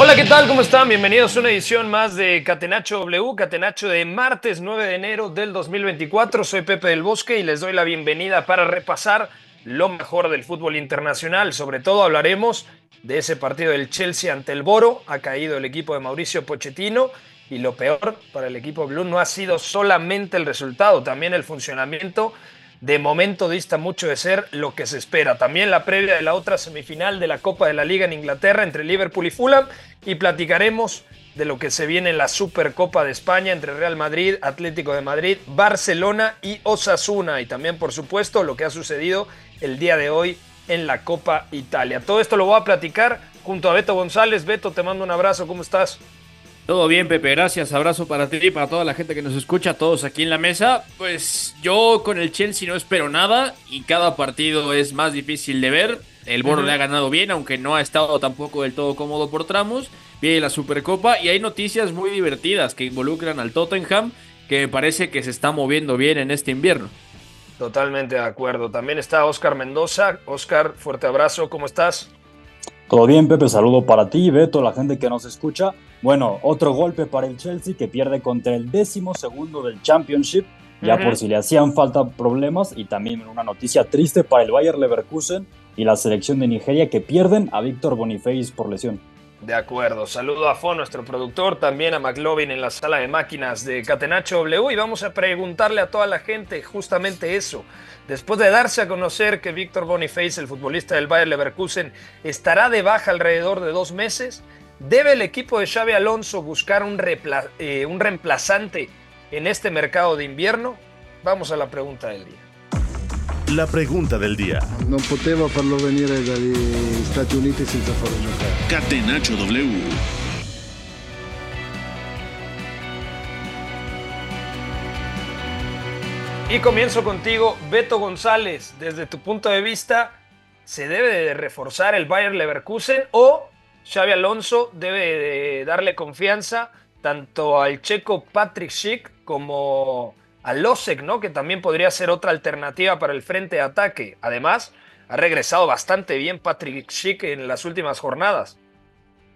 Hola, ¿qué tal? ¿Cómo están? Bienvenidos a una edición más de Catenacho W, Catenacho de martes 9 de enero del 2024. Soy Pepe del Bosque y les doy la bienvenida para repasar lo mejor del fútbol internacional. Sobre todo hablaremos de ese partido del Chelsea ante el Boro. Ha caído el equipo de Mauricio Pochettino y lo peor para el equipo Blue no ha sido solamente el resultado, también el funcionamiento de momento dista mucho de ser lo que se espera. También la previa de la otra semifinal de la Copa de la Liga en Inglaterra entre Liverpool y Fulham y platicaremos de lo que se viene en la Supercopa de España entre Real Madrid, Atlético de Madrid, Barcelona y Osasuna y también por supuesto lo que ha sucedido el día de hoy en la Copa Italia. Todo esto lo voy a platicar junto a Beto González. Beto, te mando un abrazo, ¿cómo estás? Todo bien, Pepe, gracias. Abrazo para ti y para toda la gente que nos escucha, todos aquí en la mesa. Pues yo con el Chelsea no espero nada y cada partido es más difícil de ver. El Boro le ha ganado bien, aunque no ha estado tampoco del todo cómodo por tramos. Viene la Supercopa y hay noticias muy divertidas que involucran al Tottenham, que me parece que se está moviendo bien en este invierno. Totalmente de acuerdo. También está Oscar Mendoza. Oscar, fuerte abrazo, ¿cómo estás? Todo bien, Pepe, saludo para ti, Beto, la gente que nos escucha. Bueno, otro golpe para el Chelsea que pierde contra el décimo segundo del Championship, ya por si le hacían falta problemas, y también una noticia triste para el Bayer Leverkusen y la selección de Nigeria que pierden a Víctor Boniface por lesión. De acuerdo. Saludo a Fo, nuestro productor, también a McLovin en la sala de máquinas de Catenacho W y vamos a preguntarle a toda la gente justamente eso. Después de darse a conocer que Víctor Boniface, el futbolista del Bayer Leverkusen, estará de baja alrededor de dos meses, ¿debe el equipo de Xavi Alonso buscar un, eh, un reemplazante en este mercado de invierno? Vamos a la pregunta del día. La pregunta del día. Non potevo farlo venire dagli Stati Uniti senza farlo giocare. W. Y comienzo contigo, Beto González. Desde tu punto de vista, ¿se debe de reforzar el Bayer Leverkusen o Xavi Alonso debe de darle confianza tanto al checo Patrick Schick como a Losek, ¿no? que también podría ser otra alternativa para el frente de ataque? Además, ha regresado bastante bien Patrick Schick en las últimas jornadas.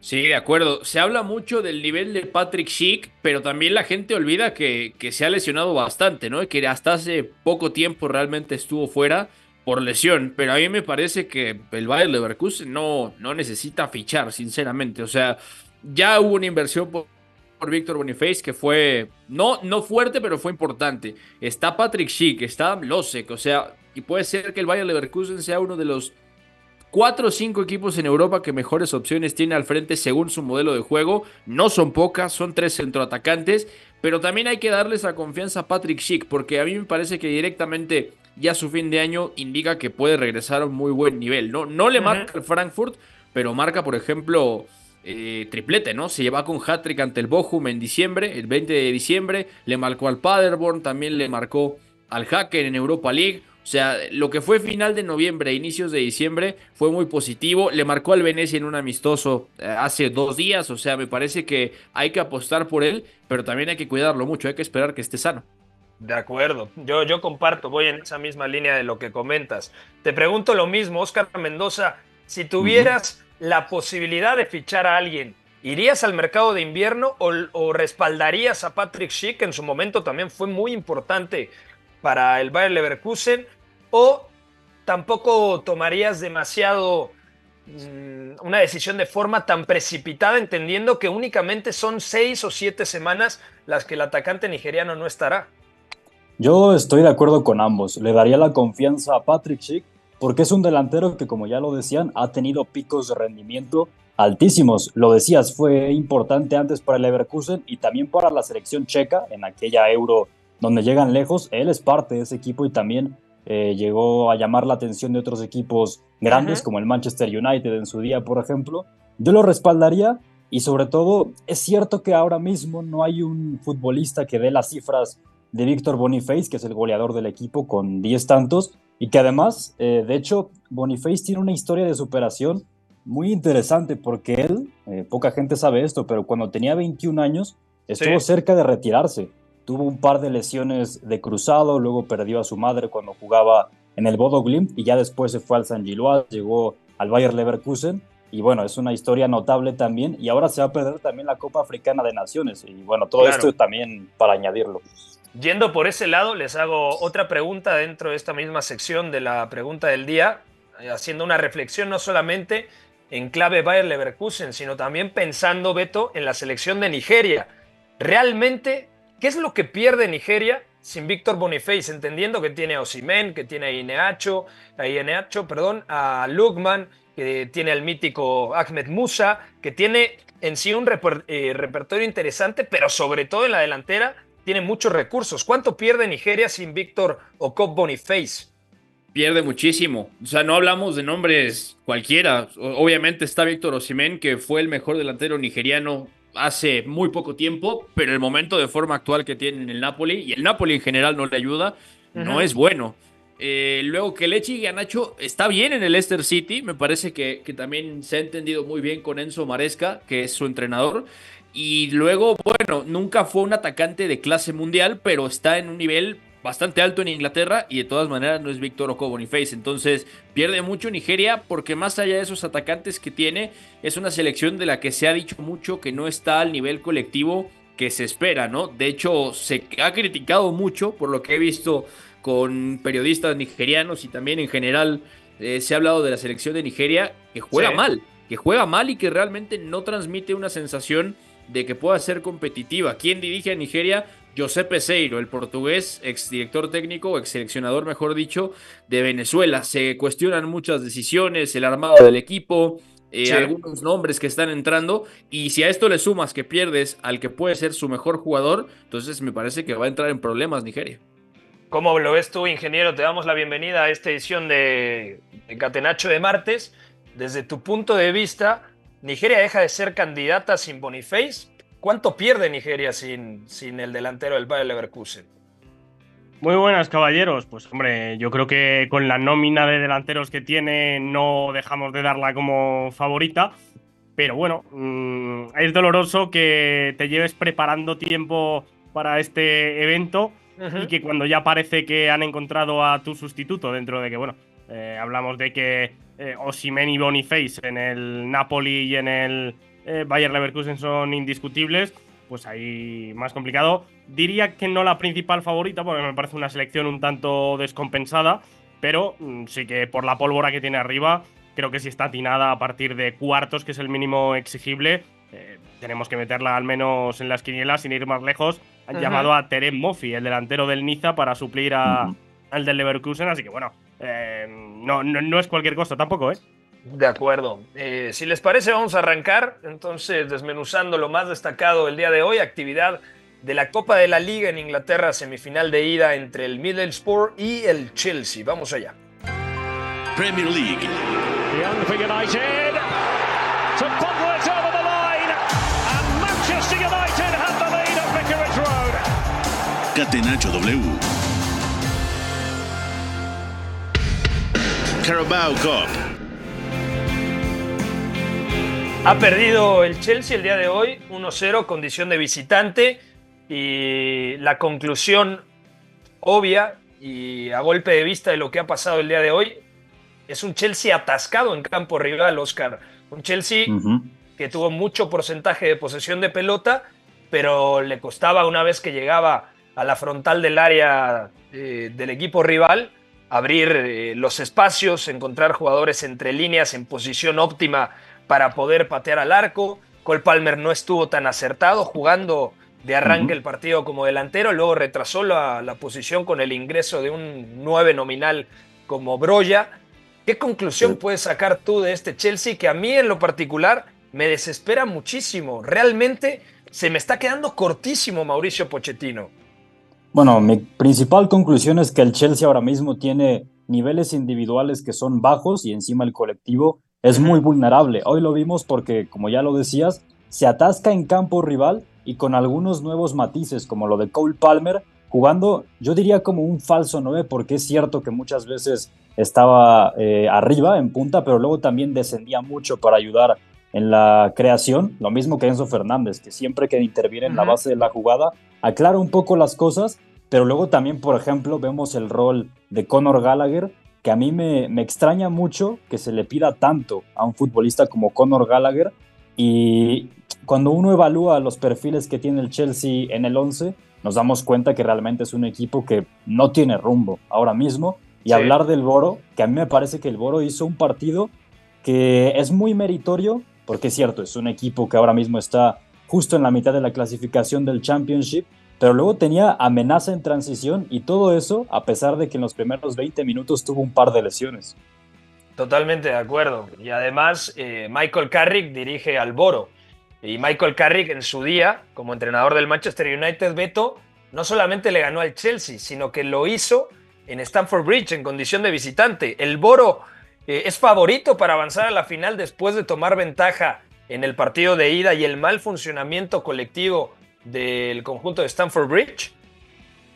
Sí, de acuerdo. Se habla mucho del nivel de Patrick Schick, pero también la gente olvida que, que se ha lesionado bastante, ¿no? Que hasta hace poco tiempo realmente estuvo fuera por lesión. Pero a mí me parece que el Bayer Leverkusen no, no necesita fichar, sinceramente. O sea, ya hubo una inversión por, por Víctor Boniface que fue no, no fuerte, pero fue importante. Está Patrick Schick, está Losek, o sea, y puede ser que el Bayer Leverkusen sea uno de los cuatro o cinco equipos en Europa que mejores opciones tiene al frente según su modelo de juego. No son pocas, son tres centroatacantes, pero también hay que darles la confianza a Patrick Schick, porque a mí me parece que directamente ya su fin de año indica que puede regresar a un muy buen nivel. No, no le marca el Frankfurt, pero marca, por ejemplo, eh, triplete, ¿no? Se lleva con hat-trick ante el Bochum en diciembre, el 20 de diciembre, le marcó al Paderborn, también le marcó al Hacker en Europa League. O sea, lo que fue final de noviembre e inicios de diciembre fue muy positivo. Le marcó al Venecia en un amistoso eh, hace dos días. O sea, me parece que hay que apostar por él, pero también hay que cuidarlo mucho. Hay que esperar que esté sano. De acuerdo, yo, yo comparto, voy en esa misma línea de lo que comentas. Te pregunto lo mismo, Oscar Mendoza, si tuvieras la posibilidad de fichar a alguien, ¿irías al mercado de invierno o, o respaldarías a Patrick Schick, que en su momento también fue muy importante para el Bayer Leverkusen, o tampoco tomarías demasiado mm, una decisión de forma tan precipitada, entendiendo que únicamente son seis o siete semanas las que el atacante nigeriano no estará? Yo estoy de acuerdo con ambos. Le daría la confianza a Patrick Schick porque es un delantero que, como ya lo decían, ha tenido picos de rendimiento altísimos. Lo decías, fue importante antes para el Leverkusen y también para la selección checa en aquella Euro donde llegan lejos. Él es parte de ese equipo y también eh, llegó a llamar la atención de otros equipos grandes como el Manchester United en su día, por ejemplo. Yo lo respaldaría y sobre todo es cierto que ahora mismo no hay un futbolista que dé las cifras de Víctor Boniface, que es el goleador del equipo con 10 tantos, y que además, eh, de hecho, Boniface tiene una historia de superación muy interesante porque él, eh, poca gente sabe esto, pero cuando tenía 21 años estuvo cerca de retirarse. Tuvo un par de lesiones de cruzado, luego perdió a su madre cuando jugaba en el Bodo Glimt y ya después se fue al San Gilloise, llegó al Bayer Leverkusen y bueno, es una historia notable también y ahora se va a perder también la Copa Africana de Naciones y bueno, todo esto también para añadirlo. Yendo por ese lado, les hago otra pregunta dentro de esta misma sección de la pregunta del día, eh, haciendo una reflexión no solamente en clave Bayer Leverkusen, sino también pensando, Beto, en la selección de Nigeria. Realmente, ¿qué es lo que pierde Nigeria sin Víctor Boniface? Entendiendo que tiene a Osimen, que tiene a Ineacho, a Ineacho, perdón, a Lugman, que tiene al mítico Ahmed Musa, que tiene en sí un eh, repertorio interesante, pero sobre todo en la delantera tiene muchos recursos. ¿Cuánto pierde Nigeria sin Víctor Okop Boniface? Pierde muchísimo. O sea, no hablamos de nombres cualquiera. Obviamente está Víctor Osimén, que fue el mejor delantero nigeriano hace muy poco tiempo, pero el momento de forma actual que tiene en el Napoli, y el Napoli en general no le ayuda, no es bueno. Eh, luego que Lechi Ganacho está bien en el Leicester City, me parece que, que, también se ha entendido muy bien con Enzo Maresca, que es su entrenador. Y luego, bueno, nunca fue un atacante de clase mundial, pero está en un nivel bastante alto en Inglaterra y de todas maneras no es Víctor Oko Boniface. Entonces pierde mucho Nigeria porque más allá de esos atacantes que tiene, es una selección de la que se ha dicho mucho que no está al nivel colectivo que se espera, ¿no? De hecho, se ha criticado mucho por lo que he visto con periodistas nigerianos y también en general eh, se ha hablado de la selección de Nigeria que juega mal, que juega mal y que realmente no transmite una sensación de que pueda ser competitiva. ¿Quién dirige a Nigeria? José Peseiro, el portugués, exdirector técnico, ex seleccionador, mejor dicho, de Venezuela. Se cuestionan muchas decisiones, el armado del equipo, eh, algunos nombres que están entrando. Y si a esto le sumas que pierdes al que puede ser su mejor jugador, entonces me parece que va a entrar en problemas Nigeria. ¿Cómo lo ves tú, ingeniero? Te damos la bienvenida a esta edición de, de Catenacho de martes. Desde tu punto de vista, Nigeria deja de ser candidata sin Boniface. ¿Cuánto pierde Nigeria sin, sin el delantero del Bayer Leverkusen? Muy buenas, caballeros. Pues hombre, yo creo que con la nómina de delanteros que tiene no dejamos de darla como favorita. Pero bueno, mm, es doloroso que te lleves preparando tiempo para este evento y que cuando ya parece que han encontrado a tu sustituto dentro de que, bueno, eh, hablamos de que eh, Osimen y Boniface en el Napoli y en el eh, Bayer Leverkusen son indiscutibles, pues ahí más complicado. Diría que no la principal favorita, porque me parece una selección un tanto descompensada, pero mm, sí que por la pólvora que tiene arriba, creo que si está atinada a partir de cuartos, que es el mínimo exigible. Eh, tenemos que meterla al menos en las quinielas sin ir más lejos. Han llamado a Terem Moffi, el delantero del Niza, para suplir al del Leverkusen, así que bueno, eh, no, no, es cualquier cosa tampoco, ¿eh? De acuerdo. Eh, si les parece, vamos a arrancar entonces desmenuzando lo más destacado el día de hoy, actividad de la Copa de la Liga en Inglaterra, semifinal de ida entre el Middlesbrough y el Chelsea. Vamos allá. Premier League. United. Manchester United Catenacho W. Carabao Cup. Ha perdido el Chelsea el día de hoy, 1-0, condición de visitante. Y la conclusión obvia y a golpe de vista de lo que ha pasado el día de hoy es un Chelsea atascado en campo rival, Oscar. Un Chelsea que tuvo mucho porcentaje de posesión de pelota, pero le costaba una vez que llegaba a la frontal del área eh, del equipo rival abrir eh, los espacios, encontrar jugadores entre líneas en posición óptima para poder patear al arco. Cole Palmer no estuvo tan acertado jugando de arranque el partido como delantero, luego retrasó la, la, posición con el ingreso de un 9 nominal como Broya. ¿Qué conclusión puedes sacar tú de este Chelsea que a mí en lo particular me desespera muchísimo? Realmente se me está quedando cortísimo Mauricio Pochettino. Bueno, mi principal conclusión es que el Chelsea ahora mismo tiene niveles individuales que son bajos y encima el colectivo es muy vulnerable. Hoy lo vimos porque, como ya lo decías, se atasca en campo rival y con algunos nuevos matices, como lo de Cole Palmer, jugando, yo diría como un falso 9, porque es cierto que muchas veces estaba eh, arriba en punta, pero luego también descendía mucho para ayudar en la creación, lo mismo que Enzo Fernández, que siempre que interviene en la base de la jugada, aclara un poco las cosas, pero luego también, por ejemplo, vemos el rol de Conor Gallagher, que a mí me, me extraña mucho que se le pida tanto a un futbolista como Conor Gallagher, y cuando uno evalúa los perfiles que tiene el Chelsea en el 11, nos damos cuenta que realmente es un equipo que no tiene rumbo ahora mismo. Y hablar del Boro, que a mí me parece que el Boro hizo un partido que es muy meritorio, porque es cierto, es un equipo que ahora mismo está justo en la mitad de la clasificación del Championship, pero luego tenía amenaza en transición y todo eso a pesar de que en los primeros 20 minutos tuvo un par de lesiones. Totalmente de acuerdo. Y además, eh, Michael Carrick dirige al Boro. Y Michael Carrick en su día, como entrenador del Manchester United, Beto, no solamente le ganó al Chelsea, sino que lo hizo en Stamford Bridge en condición de visitante. El Boro eh, es favorito para avanzar a la final después de tomar ventaja en el partido de ida y el mal funcionamiento colectivo del conjunto de Stamford Bridge.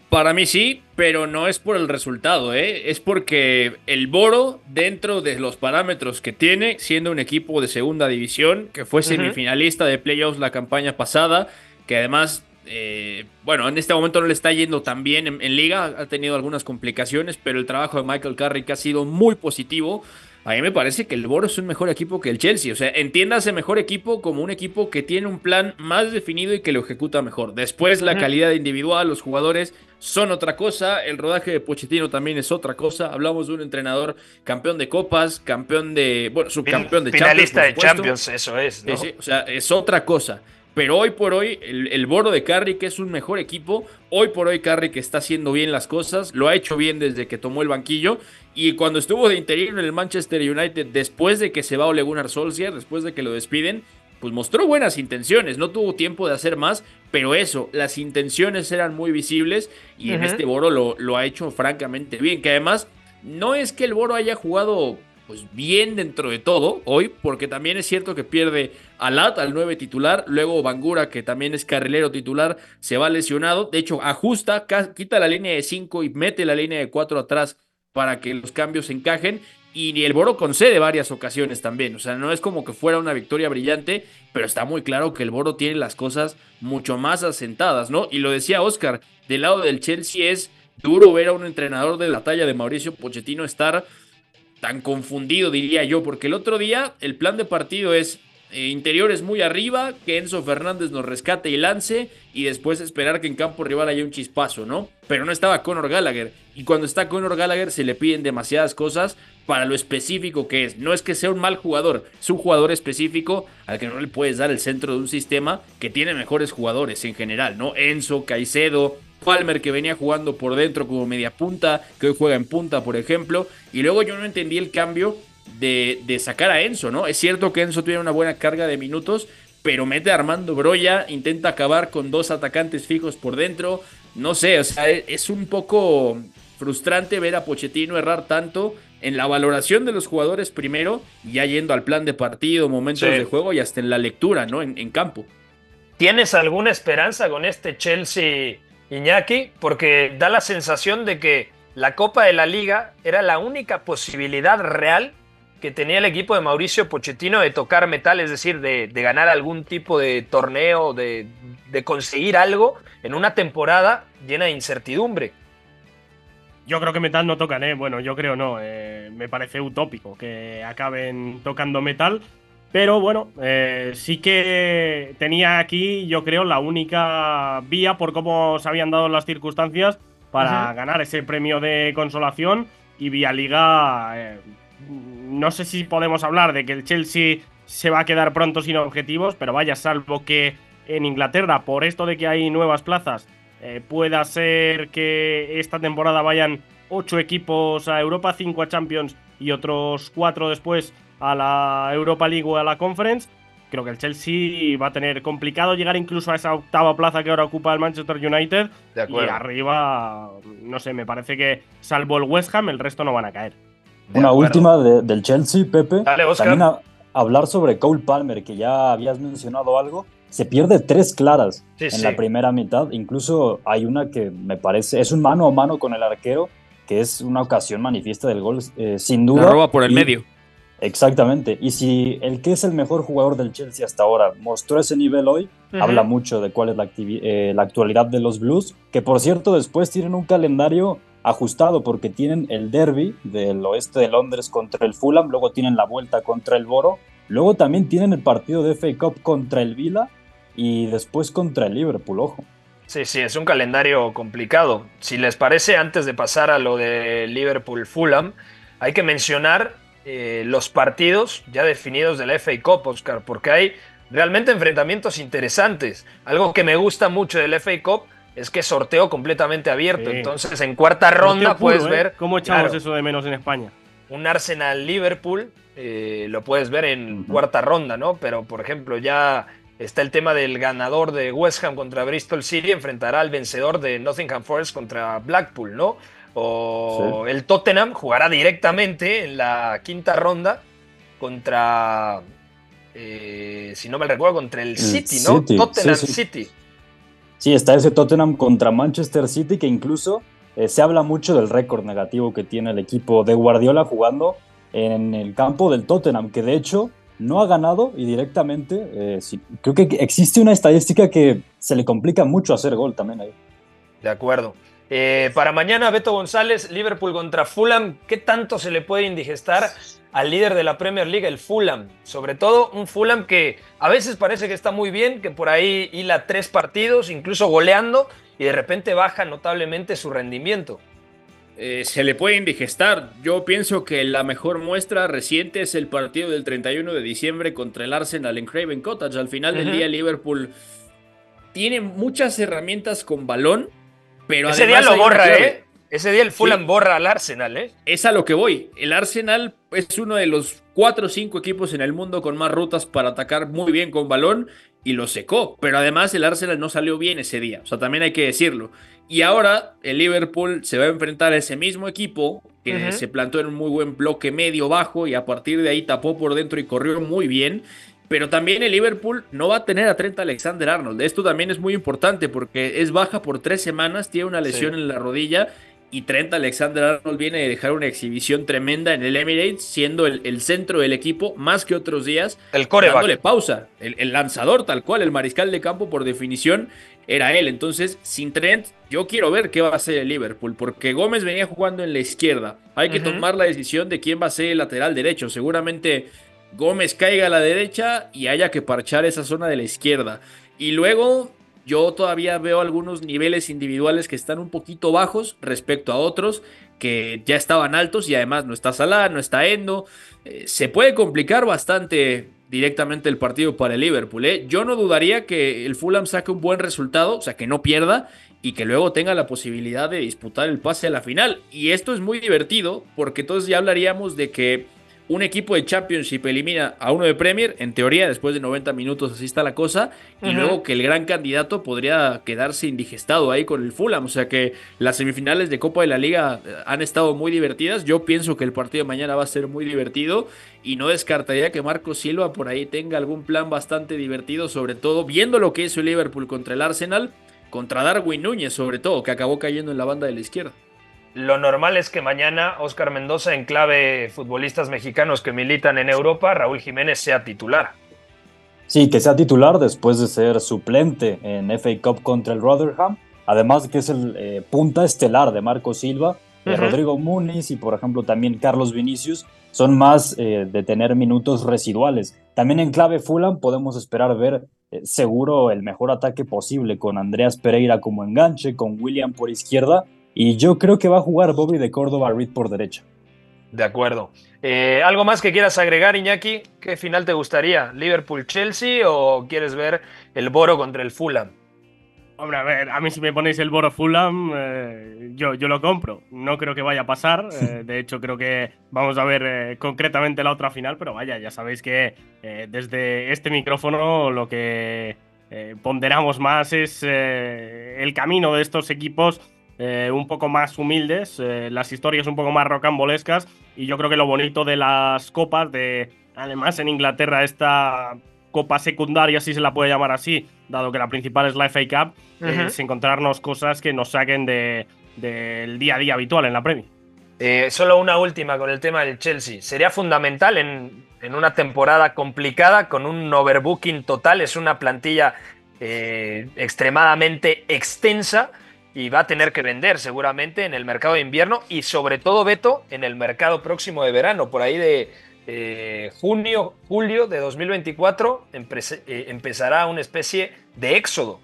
Para mí sí, pero no es por el resultado, ¿eh? es porque el Boro, dentro de los parámetros que tiene, siendo un equipo de segunda división, que fue semifinalista de playoffs la campaña pasada, que además, eh, bueno, en este momento no le está yendo tan bien en, liga, ha tenido algunas complicaciones, pero el trabajo de Michael Carrick ha sido muy positivo. A mí me parece que el Boro es un mejor equipo que el Chelsea. O sea, entiéndase mejor equipo como un equipo que tiene un plan más definido y que lo ejecuta mejor. Después, la calidad individual, los jugadores son otra cosa. El rodaje de Pochettino también es otra cosa. Hablamos de un entrenador campeón de copas, campeón de. Bueno, subcampeón de Champions. Finalista de Champions, eso es. ¿no? o sea, es otra cosa. Pero hoy por hoy, el, el Boro de Carrick es un mejor equipo. Hoy por hoy, Carrick está haciendo bien las cosas. Lo ha hecho bien desde que tomó el banquillo. Y cuando estuvo de interior en el Manchester United, después de que se va Ole Gunnar Solskjaer, después de que lo despiden, pues mostró buenas intenciones. No tuvo tiempo de hacer más, pero eso, las intenciones eran muy visibles. Y en este Boro lo, lo ha hecho francamente bien. Que además, no es que el Boro haya jugado pues bien dentro de todo hoy, porque también es cierto que pierde a Lat, al 9 titular, luego Bangura, que también es carrilero titular, se va lesionado, de hecho ajusta, quita la línea de 5 y mete la línea de 4 atrás para que los cambios encajen, y el Boro concede varias ocasiones también, o sea, no es como que fuera una victoria brillante, pero está muy claro que el Boro tiene las cosas mucho más asentadas, ¿no? Y lo decía Oscar, del lado del Chelsea es duro ver a un entrenador de la talla de Mauricio Pochettino estar tan confundido, diría yo, porque el otro día el plan de partido es interiores muy arriba, que Enzo Fernández nos rescate y lance, y después esperar que en campo rival haya un chispazo, ¿no? Pero no estaba Conor Gallagher, y cuando está Conor Gallagher se le piden demasiadas cosas para lo específico que es. No es que sea un mal jugador, es un jugador específico al que no le puedes dar el centro de un sistema que tiene mejores jugadores en general, ¿no? Enzo, Caicedo, Palmer que venía jugando por dentro como media punta, que hoy juega en punta, por ejemplo. Y luego yo no entendí el cambio de, de sacar a Enzo, ¿no? Es cierto que Enzo tiene una buena carga de minutos, pero mete a Armando Broya, intenta acabar con dos atacantes fijos por dentro. No sé, o sea, e, es un poco frustrante ver a Pochettino errar tanto en la valoración de los jugadores primero, ya yendo al plan de partido, momentos de juego y hasta en la lectura, ¿no? En, en campo. ¿Tienes alguna esperanza con este Chelsea Iñaki, porque da la sensación de que la Copa de la Liga era la única posibilidad real que tenía el equipo de Mauricio Pochettino de tocar metal, es decir, de, ganar algún tipo de torneo, de, conseguir algo en una temporada llena de incertidumbre. Yo creo que metal no tocan, ¿eh? Bueno, yo creo no. Eh, me parece utópico que acaben tocando metal. Pero bueno, eh, sí que tenía aquí, yo creo, la única vía por cómo se habían dado las circunstancias para ganar ese premio de consolación. Y vía liga, eh, no sé si podemos hablar de que el Chelsea se va a quedar pronto sin objetivos, pero vaya, salvo que en Inglaterra, por esto de que hay nuevas plazas, eh, pueda ser que esta temporada vayan ocho equipos a Europa, cinco a Champions y otros cuatro después a la Europa League o a la Conference. Creo que el Chelsea va a tener complicado llegar incluso a esa octava plaza que ahora ocupa el Manchester United. y arriba, no sé, me parece que salvo el West Ham, el resto no van a caer. Una última del Chelsea, Pepe. También hablar sobre Cole Palmer, que ya habías mencionado algo. Se pierde tres claras en la primera mitad. Incluso hay una que me parece, es un mano a mano con el arquero, que es una ocasión manifiesta del gol, eh, sin duda. La roba por el medio. Exactamente. Y si el que es el mejor jugador del Chelsea hasta ahora mostró ese nivel hoy, habla mucho de cuál es la, eh, la, actualidad de los Blues, que por cierto después tienen un calendario ajustado porque tienen el derby del oeste de Londres contra el Fulham, luego tienen la vuelta contra el Boro, luego también tienen el partido de FA Cup contra el Vila y después contra el Liverpool, ojo. Sí, sí, es un calendario complicado. Si les parece, antes de pasar a lo de Liverpool-Fulham, hay que mencionar eh, los partidos ya definidos del FA Cup, Oscar, porque hay realmente enfrentamientos interesantes. Algo que me gusta mucho del FA Cup es que sorteo completamente abierto. Entonces, en cuarta ronda puedes ¿eh? ver. ¿Cómo echamos eso de menos en España? Un Arsenal-Liverpool eh, lo puedes ver en cuarta ronda, ¿no? Pero, por ejemplo, ya está el tema del ganador de West Ham contra Bristol City, enfrentará al vencedor de Nottingham Forest contra Blackpool, ¿no? O el Tottenham jugará directamente en la quinta ronda contra, eh, si no me recuerdo, contra el City, ¿no? Tottenham City. Sí, está ese Tottenham contra Manchester City que incluso eh, se habla mucho del récord negativo que tiene el equipo de Guardiola jugando en el campo del Tottenham, que de hecho no ha ganado y directamente eh, creo que existe una estadística que se le complica mucho hacer gol también ahí. De acuerdo. Eh, para mañana, Beto González, Liverpool contra Fulham. ¿Qué tanto se le puede indigestar al líder de la Premier League, el Fulham? Sobre todo un Fulham que a veces parece que está muy bien, que por ahí hila tres partidos, incluso goleando, y de repente baja notablemente su rendimiento. Eh, se le puede indigestar. Yo pienso que la mejor muestra reciente es el partido del 31 de diciembre contra el Arsenal en Craven Cottage. Al final del día, Liverpool tiene muchas herramientas con balón ese día lo borra, ¿eh? Ese día el Fulham borra al Arsenal, ¿eh? Es a lo que voy. El Arsenal es uno de los cuatro o cinco equipos en el mundo con más rutas para atacar muy bien con balón y lo secó. Pero además el Arsenal no salió bien ese día. O sea, también hay que decirlo. Y ahora el Liverpool se va a enfrentar a ese mismo equipo que se plantó en un muy buen bloque medio bajo y a partir de ahí tapó por dentro y corrió muy bien. Pero también el Liverpool no va a tener a 30 Alexander Arnold. Esto también es muy importante porque es baja por tres semanas, tiene una lesión en la rodilla y Trent Alexander Arnold viene de dejar una exhibición tremenda en el Emirates, siendo el, centro del equipo más que otros días. El coreback. Dándole pausa. El, lanzador, tal cual, el mariscal de campo, por definición, era él. Entonces, sin Trent, yo quiero ver qué va a hacer el Liverpool, porque Gómez venía jugando en la izquierda. Hay que tomar la decisión de quién va a ser el lateral derecho. Seguramente Gómez caiga a la derecha y haya que parchar esa zona de la izquierda. Y luego yo todavía veo algunos niveles individuales que están un poquito bajos respecto a otros que ya estaban altos y además no está Salah, no está Endo. Eh, se puede complicar bastante directamente el partido para el Liverpool. ¿eh? Yo no dudaría que el Fulham saque un buen resultado, o sea, que no pierda y que luego tenga la posibilidad de disputar el pase a la final. Y esto es muy divertido porque entonces ya hablaríamos de que un equipo de Championship elimina a uno de Premier, en teoría, después de 90 minutos así está la cosa, y luego que el gran candidato podría quedarse indigestado ahí con el Fulham. O sea que las semifinales de Copa de la Liga eh, han estado muy divertidas. Yo pienso que el partido de mañana va a ser muy divertido y no descartaría que Marco Silva por ahí tenga algún plan bastante divertido, sobre todo viendo lo que hizo el Liverpool contra el Arsenal, contra Darwin Núñez, sobre todo, que acabó cayendo en la banda de la izquierda. Lo normal es que mañana Oscar Mendoza, en clave futbolistas mexicanos que militan en Europa, Raúl Jiménez sea titular. Sí, que sea titular después de ser suplente en FA Cup contra el Rotherham. Además que es el eh, punta estelar de Marco Silva, de Rodrigo Muniz y por ejemplo también Carlos Vinicius son más eh, de tener minutos residuales. También en clave Fulham podemos esperar ver eh, seguro el mejor ataque posible con Andreas Pereira como enganche, con William por izquierda y yo creo que va a jugar Bobby de Córdoba Reed por derecha. De acuerdo. Eh, ¿Algo más que quieras agregar, Iñaki? ¿Qué final te gustaría? ¿Liverpool-Chelsea o quieres ver el Boro contra el Fulham? Hombre, a ver, a mí si me ponéis el Boro Fulham, eh, yo, yo lo compro. No creo que vaya a pasar. eh, de hecho, creo que vamos a ver eh, concretamente la otra final, pero vaya, ya sabéis que eh, desde este micrófono lo que eh, ponderamos más es eh, el camino de estos equipos eh, un poco más humildes, eh, las historias un poco más rocambolescas. Y yo creo que lo bonito de las copas, de además en Inglaterra esta copa secundaria, si se la puede llamar así, dado que la principal es la FA Cup, Ujú. es encontrarnos cosas que nos saquen de- del día a día habitual en la Premier. Eh, solo una última con el tema del Chelsea. Sería fundamental en, en una temporada complicada con un overbooking total. Es una plantilla eh, extremadamente extensa y va a tener que vender seguramente en el mercado de invierno y sobre todo, Beto, en el mercado próximo de verano, por ahí de eh, junio, julio de 2024, empe- eh, empezará una especie de éxodo.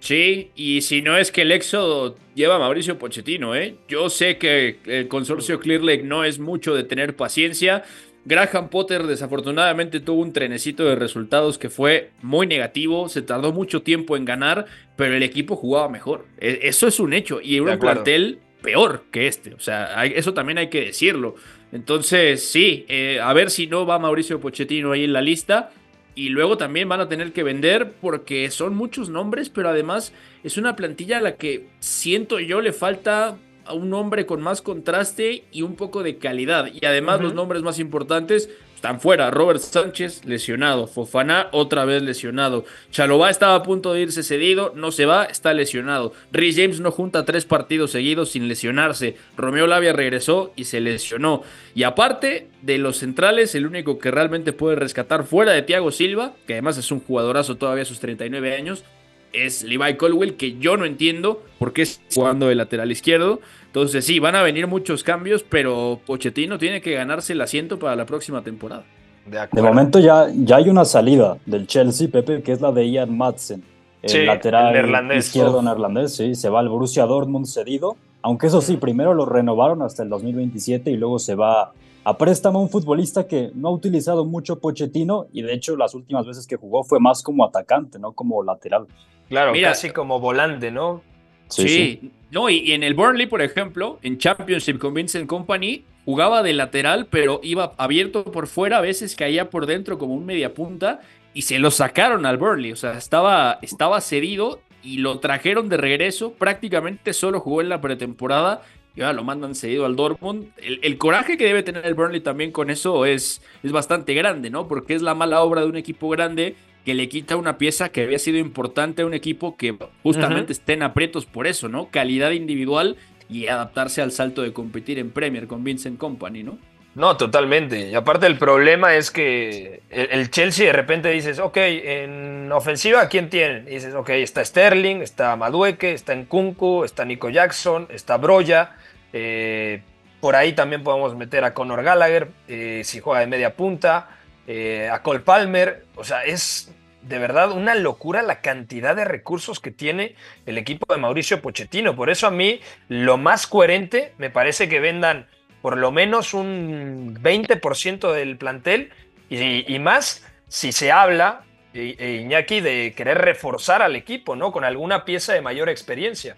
Sí, y si no es que el éxodo lleva Mauricio Pochettino, ¿eh? Yo sé que el consorcio Clear Lake no es mucho de tener paciencia. Graham Potter desafortunadamente tuvo un trenecito de resultados que fue muy negativo, se tardó mucho tiempo en ganar, pero el equipo jugaba mejor. E- Eso es un hecho, y era un plantel peor que este, o sea, hay- eso también hay que decirlo. Entonces, sí, eh, a ver si no va Mauricio Pochettino ahí en la lista. Y luego también van a tener que vender porque son muchos nombres, pero además es una plantilla a la que siento yo le falta a un nombre con más contraste y un poco de calidad. Y además los nombres más importantes están fuera. Robert Sánchez lesionado, Fofana otra vez lesionado. Chalobá estaba a punto de irse cedido, no se va, está lesionado. Rhys James no junta tres partidos seguidos sin lesionarse. Romeo Lavia regresó y se lesionó. Y aparte de los centrales, el único que realmente puede rescatar fuera de Thiago Silva, que además es un jugadorazo todavía a sus 39 años, es Levi Colwell, que yo no entiendo por qué está jugando de lateral izquierdo. Entonces sí, van a venir muchos cambios, pero Pochettino tiene que ganarse el asiento para la próxima temporada. De, momento ya, ya hay una salida del Chelsea, Pepe, que es la de Ian Madsen. El Sí, lateral el izquierdo neerlandés, sí, se va al Borussia Dortmund cedido. Aunque eso sí, primero lo renovaron hasta el 2027 y luego se va a préstamo un futbolista que no ha utilizado mucho Pochettino y de hecho las últimas veces que jugó fue más como atacante, no como lateral. Claro, Mira, casi como volante, ¿no? Sí, no, y, y en el Burnley, por ejemplo, en Championship con Vincent Company, jugaba de lateral, pero iba abierto por fuera, a veces caía por dentro como un mediapunta, y se lo sacaron al Burnley. O sea, estaba, estaba cedido y lo trajeron de regreso. Prácticamente solo jugó en la pretemporada y ahora lo mandan cedido al Dortmund. El, el coraje que debe tener el Burnley también con eso es, es bastante grande, ¿no? Porque es la mala obra de un equipo grande que le quita una pieza que había sido importante a un equipo que justamente estén aprietos por eso, ¿no? Calidad individual y adaptarse al salto de competir en Premier con Vincent Company, ¿no? No, totalmente. Y aparte el problema es que el, el Chelsea de repente dices, ok, en ofensiva, ¿quién tienen? Y dices, ok, está Sterling, está Madueke, está Nkunku, está Nico Jackson, está Broya. eh, por ahí también podemos meter a Conor Gallagher, eh, si juega de media punta, eh, a Cole Palmer. O sea, es de verdad una locura la cantidad de recursos que tiene el equipo de Mauricio Pochettino. Por eso a mí lo más coherente me parece que vendan por lo menos un 20% del plantel y, y más si se habla, eh, eh, Iñaki, de querer reforzar al equipo, ¿no? Con alguna pieza de mayor experiencia.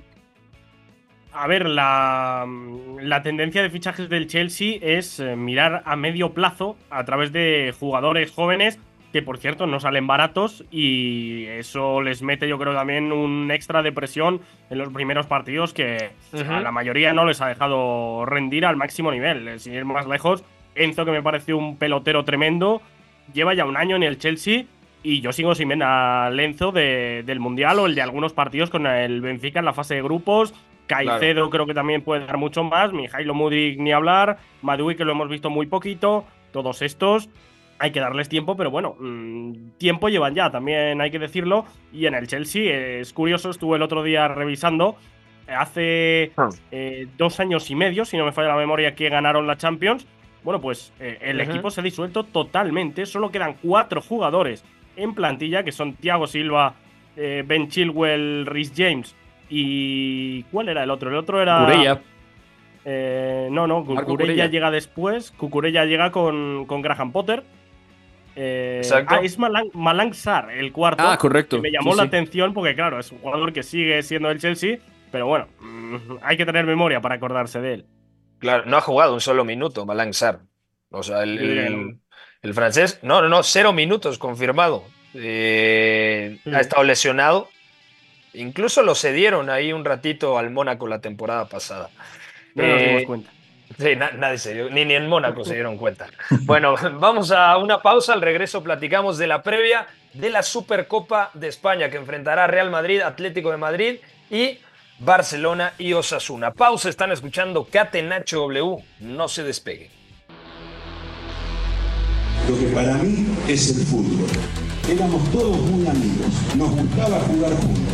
A ver, la, la tendencia de fichajes del Chelsea es eh, mirar a medio plazo a través de jugadores jóvenes que, por cierto, no salen baratos y eso les mete, yo creo, también un extra de presión en los primeros partidos que a la mayoría no les ha dejado rendir al máximo nivel. Eh, Sin ir más lejos, Enzo, que me pareció un pelotero tremendo, lleva ya un año en el Chelsea y yo sigo sin ver al Enzo de- del Mundial o el de algunos partidos con el Benfica en la fase de grupos. Caicedo creo que también puede dar mucho más. Mijailo Mudrik ni hablar. Madui que lo hemos visto muy poquito. Todos estos hay que darles tiempo, pero bueno, mm, tiempo llevan ya, también hay que decirlo. Y en el Chelsea es curioso, estuve el otro día revisando. Hace Ah. eh, dos años y medio, si no me falla la memoria, que ganaron la Champions. Bueno, pues eh, el equipo se ha disuelto totalmente. Solo quedan cuatro jugadores en plantilla, que son Thiago Silva, eh, Ben Chilwell, Rhys James y. ¿Cuál era el otro? El otro era. Cucurella. Eh, no, no, Cucurella llega después. Cucurella llega con, con Graham Potter. Eh, ah, es Malang, Sar, el cuarto. Ah, correcto. me llamó la atención porque, claro, es un jugador que sigue siendo el Chelsea, pero bueno, mm, hay que tener memoria para acordarse de él. Claro, no ha jugado un solo minuto Malang Sar. O sea, el, francés, no, no, no, cero minutos confirmado. Eh, ha estado lesionado. Incluso lo cedieron ahí un ratito al Mónaco la temporada pasada. No nos dimos eh, cuenta. Sí, nadie se dio, ni, ni en Mónaco se dieron cuenta. Bueno, vamos a una pausa. Al regreso platicamos de la previa de la Supercopa de España que enfrentará Real Madrid, Atlético de Madrid y Barcelona y Osasuna. Pausa, están escuchando Catenacho W. No se despegue. Lo que para mí es el fútbol. Éramos todos muy amigos, nos gustaba jugar juntos,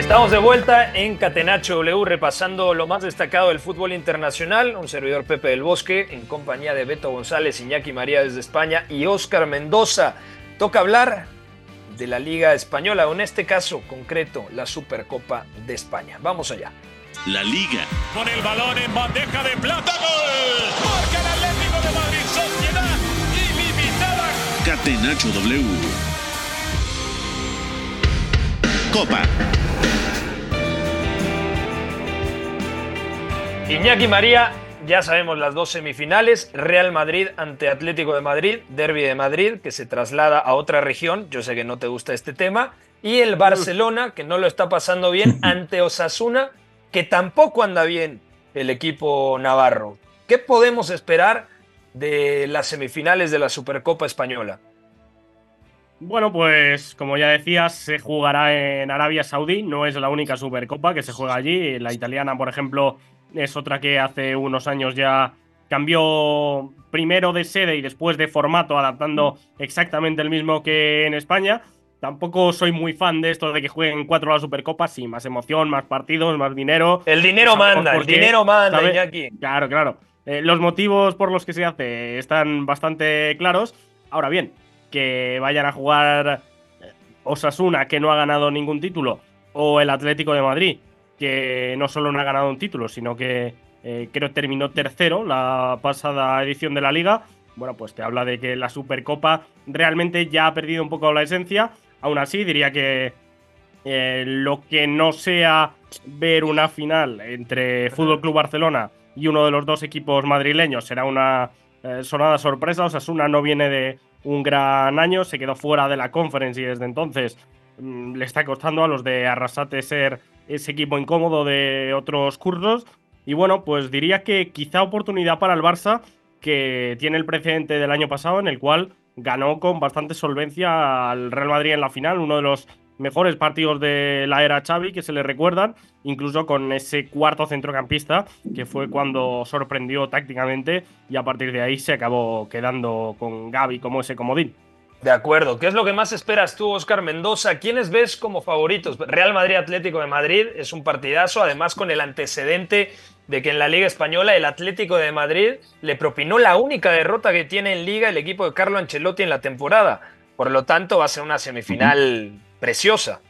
Estamos de vuelta en Catenacho W repasando lo más destacado del fútbol internacional. Un servidor Pepe del Bosque en compañía de Beto González, Iñaki María desde España y Óscar Mendoza. Toca hablar de la Liga Española, o en este caso concreto, la Supercopa de España. Vamos allá. La Liga. Con el balón en bandeja de plata, gol. Marca el Atlético de Madrid, sociedad ilimitada. Catenacho W. Copa. Iñaki María, ya sabemos las dos semifinales, Real Madrid ante Atlético de Madrid, Derby de Madrid, que se traslada a otra región, yo sé que no te gusta este tema, y el Barcelona, que no lo está pasando bien, ante Osasuna, que tampoco anda bien el equipo navarro. ¿Qué podemos esperar de las semifinales de la Supercopa Española? Bueno, pues como ya decías, se jugará en Arabia Saudí, no es la única Supercopa que se juega allí, la italiana, por ejemplo, es otra que hace unos años ya cambió primero de sede y después de formato, adaptando exactamente el mismo que en España. Tampoco soy muy fan de esto de que jueguen cuatro a la Supercopa, sí, más emoción, más partidos, más dinero. El dinero manda, el dinero manda, aquí. Claro, claro. Eh, los motivos por los que se hace están bastante claros. Ahora bien, que vayan a jugar Osasuna, que no ha ganado ningún título, o el Atlético de Madrid, que no solo no ha ganado un título, sino que eh, creo terminó tercero la pasada edición de la liga. Bueno, pues te habla de que la Supercopa realmente ya ha perdido un poco la esencia. Aún así, diría que eh, lo que no sea ver una final entre Fútbol Club Barcelona y uno de los dos equipos madrileños será una eh, sonada sorpresa. Osasuna no viene de un gran año, se quedó fuera de la conference y desde entonces mm, le está costando a los de Arrasate ser ese equipo incómodo de otros cursos. Y bueno, pues diría que quizá oportunidad para el Barça, que tiene el precedente del año pasado en el cual ganó con bastante solvencia al Real Madrid en la final, uno de los mejores partidos de la era Xavi que se le recuerdan, incluso con ese cuarto centrocampista que fue cuando sorprendió tácticamente y a partir de ahí se acabó quedando con Gaby como ese comodín. De acuerdo. ¿Qué es lo que más esperas tú, Oscar Mendoza? ¿Quiénes ves como favoritos? Real Madrid Atlético de Madrid es un partidazo, además con el antecedente de que en la Liga Española el Atlético de Madrid le propinó la única derrota que tiene en Liga el equipo de Carlo Ancelotti en la temporada. Por lo tanto, va a ser una semifinal preciosa.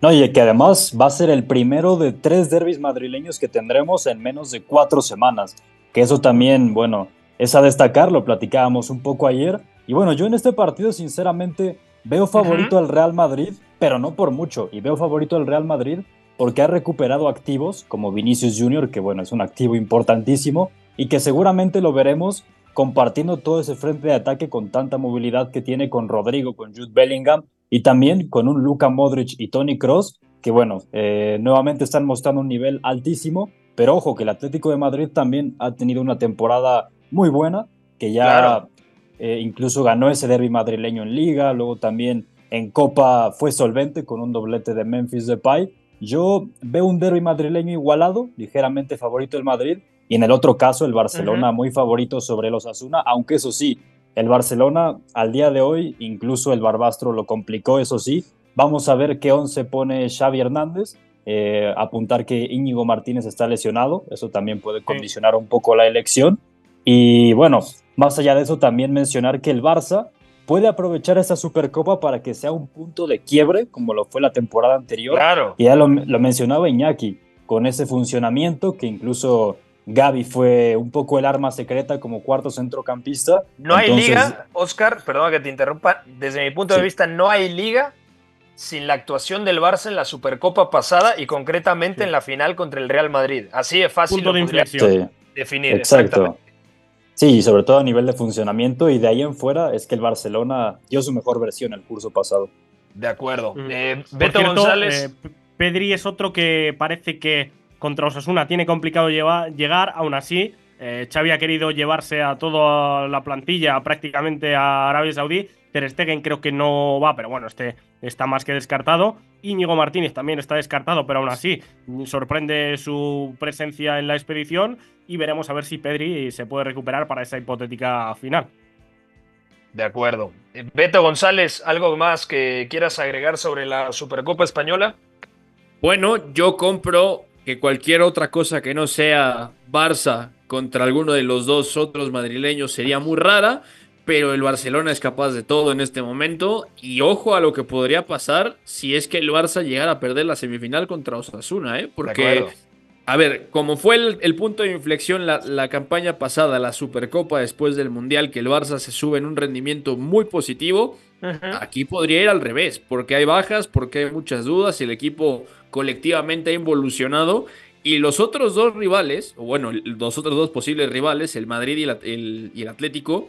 No, y que además va a ser el primero de tres derbis madrileños que tendremos en menos de cuatro semanas. Que eso también, bueno, es a destacar, lo platicábamos un poco ayer y bueno, yo en este partido sinceramente veo favorito al Real Madrid, pero no por mucho. Y veo favorito al Real Madrid porque ha recuperado activos como Vinicius Jr., que bueno, es un activo importantísimo y que seguramente lo veremos compartiendo todo ese frente de ataque con tanta movilidad que tiene con Rodrigo, con Jude Bellingham y también con un Luka Modric y Tony Cross, que bueno, eh, nuevamente están mostrando un nivel altísimo, pero ojo que el Atlético de Madrid también ha tenido una temporada muy buena, que ya eh, incluso ganó ese derby madrileño en liga, luego también en Copa fue solvente con un doblete de Memphis Depay. Yo veo un derby madrileño igualado, ligeramente favorito el Madrid, y en el otro caso el Barcelona muy favorito sobre los Asuna, aunque eso sí, el Barcelona al día de hoy, incluso el Barbastro lo complicó, eso sí. Vamos a ver qué once pone Xavi Hernández. Eh, apuntar que Íñigo Martínez está lesionado, eso también puede condicionar un poco la elección. Y bueno, más allá de eso, también mencionar que el Barça puede aprovechar esa Supercopa para que sea un punto de quiebre, como lo fue la temporada anterior. Claro. Y ya lo, lo mencionaba Iñaki, con ese funcionamiento que incluso Gaby fue un poco el arma secreta como cuarto centrocampista. No hay liga, Oscar, perdón que te interrumpa, desde mi punto de vista no hay liga sin la actuación del Barça en la Supercopa pasada y concretamente en la final contra el Real Madrid. Así es fácil Punto de inflexión. definir. Exacto. Sí, sobre todo a nivel de funcionamiento y de ahí en fuera es que el Barcelona dio su mejor versión el curso pasado. De acuerdo. Mm. Eh, Beto cierto, González. eh, Pedri es otro que parece que contra Osasuna tiene complicado lleva- llegar, aún así. Eh, Xavi ha querido llevarse a toda la plantilla prácticamente a Arabia Saudí. Ter Stegen creo que no va, pero bueno, este está más que descartado. Íñigo Martínez también está descartado, pero aún así sorprende su presencia en la expedición y veremos a ver si Pedri se puede recuperar para esa hipotética final. De acuerdo. Eh, Beto González, ¿algo más que quieras agregar sobre la Supercopa Española? Bueno, yo compro que cualquier otra cosa que no sea Barça contra alguno de los dos otros madrileños sería muy rara, pero el Barcelona es capaz de todo en este momento. Y ojo a lo que podría pasar si es que el Barça llegara a perder la semifinal contra Osasuna, ¿eh? Porque a ver, como fue el, el punto de inflexión la, la campaña pasada, la Supercopa después del Mundial, que el Barça se sube en un rendimiento muy positivo, aquí podría ir al revés, porque hay bajas, porque hay muchas dudas, el equipo colectivamente ha involucionado y los otros dos rivales, o bueno, los otros dos posibles rivales, el Madrid y el, el- y el Atlético,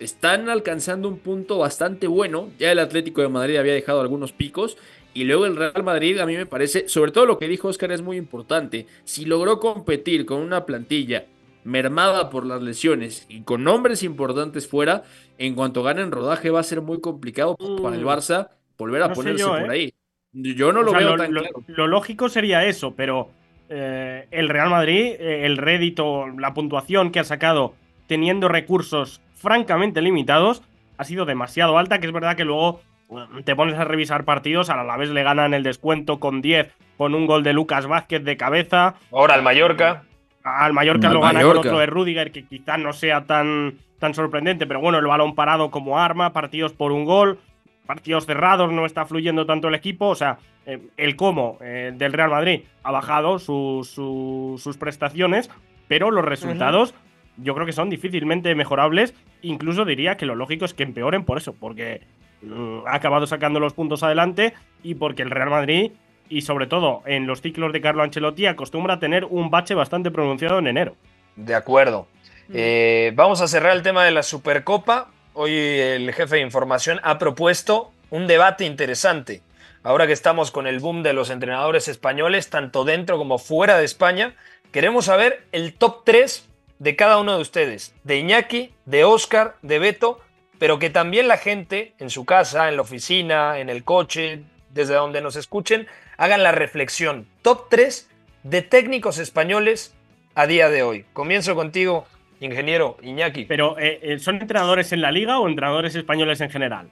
están alcanzando un punto bastante bueno. Ya el Atlético de Madrid había dejado algunos picos. Y luego el Real Madrid, a mí me parece, sobre todo lo que dijo Oscar es muy importante. Si logró competir con una plantilla mermada por las lesiones y con nombres importantes fuera, en cuanto ganen rodaje va a ser muy complicado para el Barça volver a Mm. No ponerse yo, por ¿eh? ahí. Yo no O lo sea, veo lo, tan lo- claro. lo lógico sería eso, pero eh, el Real Madrid, eh, el rédito, la puntuación que ha sacado teniendo recursos francamente limitados, ha sido demasiado alta, que es verdad que luego eh, te pones a revisar partidos, a la vez le ganan el descuento con 10, con un gol de Lucas Vázquez de cabeza. Ahora al Mallorca. Al Mallorca Al lo gana Mallorca. con otro de Rudiger, que quizá no sea tan, tan sorprendente, pero bueno, el balón parado como arma, partidos por un gol, partidos cerrados, no está fluyendo tanto el equipo. O sea, eh, el cómo eh, del Real Madrid ha bajado su- su- sus prestaciones, pero los resultados yo creo que son difícilmente mejorables. Incluso diría que lo lógico es que empeoren por eso, porque mm, ha acabado sacando los puntos adelante y porque el Real Madrid, y sobre todo en los ciclos de Carlo Ancelotti, acostumbra a tener un bache bastante pronunciado en enero. De acuerdo. Mm. Eh, vamos a cerrar el tema de la Supercopa. Hoy el jefe de información ha propuesto un debate interesante. Ahora que estamos con el boom de los entrenadores españoles, tanto dentro como fuera de España, queremos saber el top 3 de cada uno de ustedes, de Iñaki, de Oscar, de Beto, pero que también la gente en su casa, en la oficina, en el coche, desde donde nos escuchen, hagan la reflexión. Top 3 de técnicos españoles a día de hoy. Comienzo contigo, ingeniero Iñaki. Pero, eh, eh, ¿son entrenadores en la liga o entrenadores españoles en general?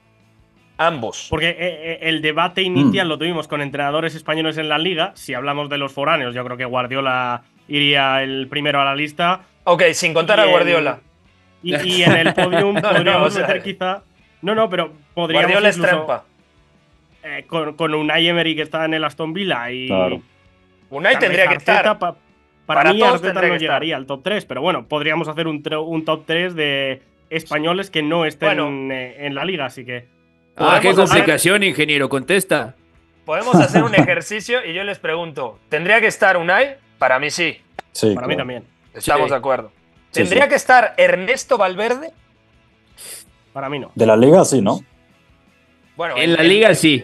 Ambos. Porque eh, el debate inicial lo tuvimos con entrenadores españoles en la liga. Si hablamos de los foráneos, yo creo que Guardiola iría el primero a la lista. Ok, sin contar Y a en- Guardiola. Y, y en el podium No, no, podríamos o sea, meter quizá. No, no, pero podríamos. Guardiola es incluso, trampa. eh, con, con Unai Emery que está en el Aston Villa y. Claro. Unai tendría que estar. pa- para, Para mí, Arteta no llegaría al top 3, pero bueno, podríamos hacer un, un top 3 de españoles que no estén Bueno. eh, en la liga, así que. Ah, qué hacer- complicación, ingeniero, contesta. Podemos hacer un ejercicio y yo les pregunto, ¿tendría que estar Unai? Para mí sí, Sí, Para mí también. Estamos Sí. de acuerdo. Sí, ¿Tendría sí. que estar Ernesto Valverde? Para mí no. De la liga, sí, ¿no? Bueno, En la liga sí.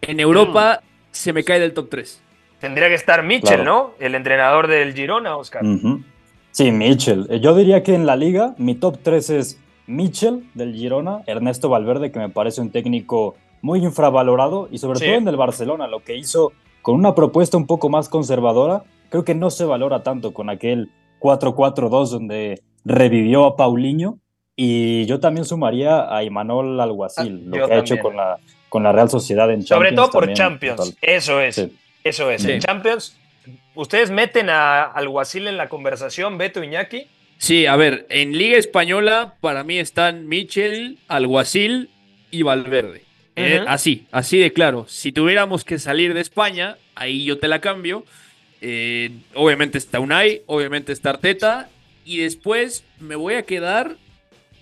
En Europa se me cae del top 3. Tendría que estar Mitchell, Claro. ¿no? El entrenador del Girona, Oscar. Sí, Mitchell. Eh, Yo diría que en la liga mi top 3 es Mitchell del Girona, Ernesto Valverde, que me parece un técnico muy infravalorado, y sobre Sí. todo en el Barcelona, lo que hizo con una propuesta un poco más conservadora, creo que no se valora tanto con aquel 4-4-2 donde revivió a Paulinho. Y yo también sumaría a Imanol Alguacil, Ah, lo que ha hecho con la, con la Real Sociedad en Champions. Sobre todo por también, Champions. total. Eso es. Sí. Eso es. Sí. En Champions, ¿ustedes meten a Alguacil en la conversación, Beto Iñaki? Sí, a ver, en Liga Española para mí están Michel, Alguacil y Valverde. Eh, así, así de claro. Si tuviéramos que salir de España, ahí yo te la cambio. Eh, obviamente está Unai, obviamente está Arteta. Y después me voy a quedar,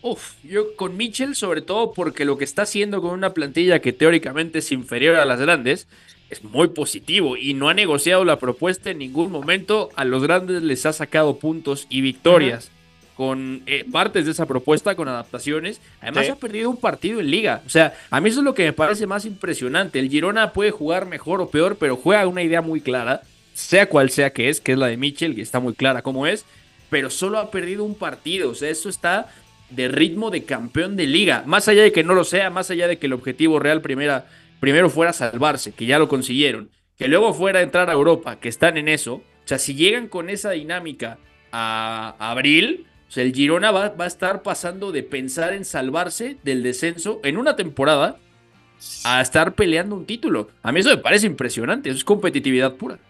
uf, yo con Michel, sobre todo porque lo que está haciendo con una plantilla que teóricamente es inferior a las grandes, es muy positivo y no ha negociado la propuesta en ningún momento. A los grandes les ha sacado puntos y victorias con eh, partes de esa propuesta, con adaptaciones. Además Sí. ha perdido un partido en liga. O sea, a mí eso es lo que me parece más impresionante. El Girona puede jugar mejor o peor, pero juega una idea muy clara, sea cual sea que es, que es la de Mitchell, que está muy clara cómo es, pero solo ha perdido un partido. O sea, eso está de ritmo de campeón de liga. Más allá de que no lo sea, más allá de que el objetivo real primera, primero fuera salvarse, que ya lo consiguieron, que luego fuera entrar a Europa, que están en eso. O sea, si llegan con esa dinámica a, abril, el Girona va, va a estar pasando de pensar en salvarse del descenso en una temporada a estar peleando un título. A mí eso me parece impresionante, eso es competitividad pura.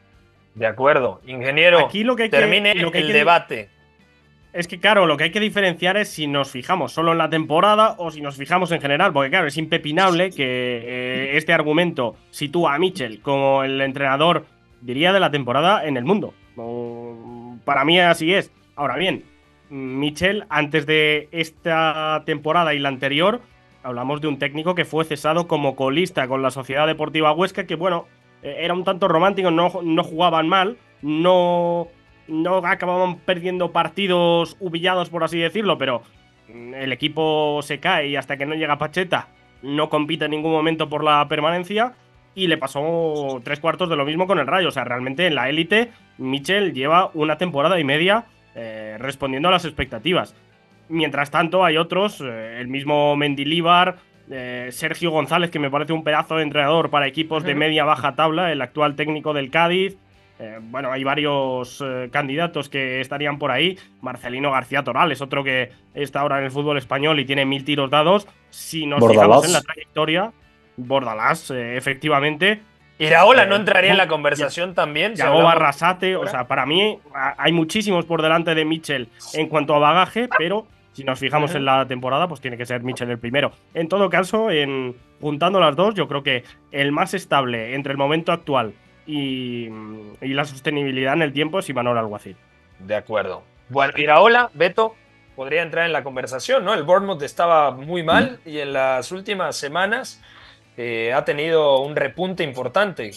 De acuerdo. Ingeniero, Aquí lo que hay que- termine lo que hay el que- debate. Es que, claro, lo que hay que diferenciar es si nos fijamos solo en la temporada o si nos fijamos en general, porque, claro, es impepinable que eh, este argumento sitúa a Mitchell como el entrenador, diría, de la temporada en el mundo. O, para mí así es. Ahora bien, Mitchell, antes de esta temporada y la anterior, hablamos de un técnico que fue cesado como colista con la Sociedad Deportiva Huesca, que, bueno, era un tanto romántico, no, no jugaban mal, no no acababan perdiendo partidos humillados, por así decirlo, pero mm, el equipo se cae y hasta que no llega Pacheta no compite en ningún momento por la permanencia. Y le pasó tres cuartos de lo mismo con el Rayo. O sea, realmente en la élite, Michel lleva una temporada y media eh, respondiendo a las expectativas. Mientras tanto, hay otros, eh, el mismo Mendilíbar, eh, Sergio González, que me parece un pedazo de entrenador para equipos de media-baja tabla, el actual técnico del Cádiz. Eh, bueno, hay varios eh, candidatos que estarían por ahí. Marcelino García Toral es otro que está ahora en el fútbol español y tiene mil tiros dados. Si nos Bordalás. fijamos en la trayectoria, Bordalás, eh, efectivamente. Iraola no entraría en la ya- conversación también. si Yago Barrasate, o sea, para mí hay muchísimos por delante de Mitchell en cuanto a bagaje, pero si nos fijamos en la temporada, pues tiene que ser Mitchell el primero. En todo caso, en juntando las dos, yo creo que el más estable entre el momento actual y, y la sostenibilidad en el tiempo es Imanol Alguacil. De acuerdo. Bueno, Iraola, Beto, podría entrar en la conversación, ¿no? El Bournemouth estaba muy mal y en las últimas semanas eh, ha tenido un repunte importante.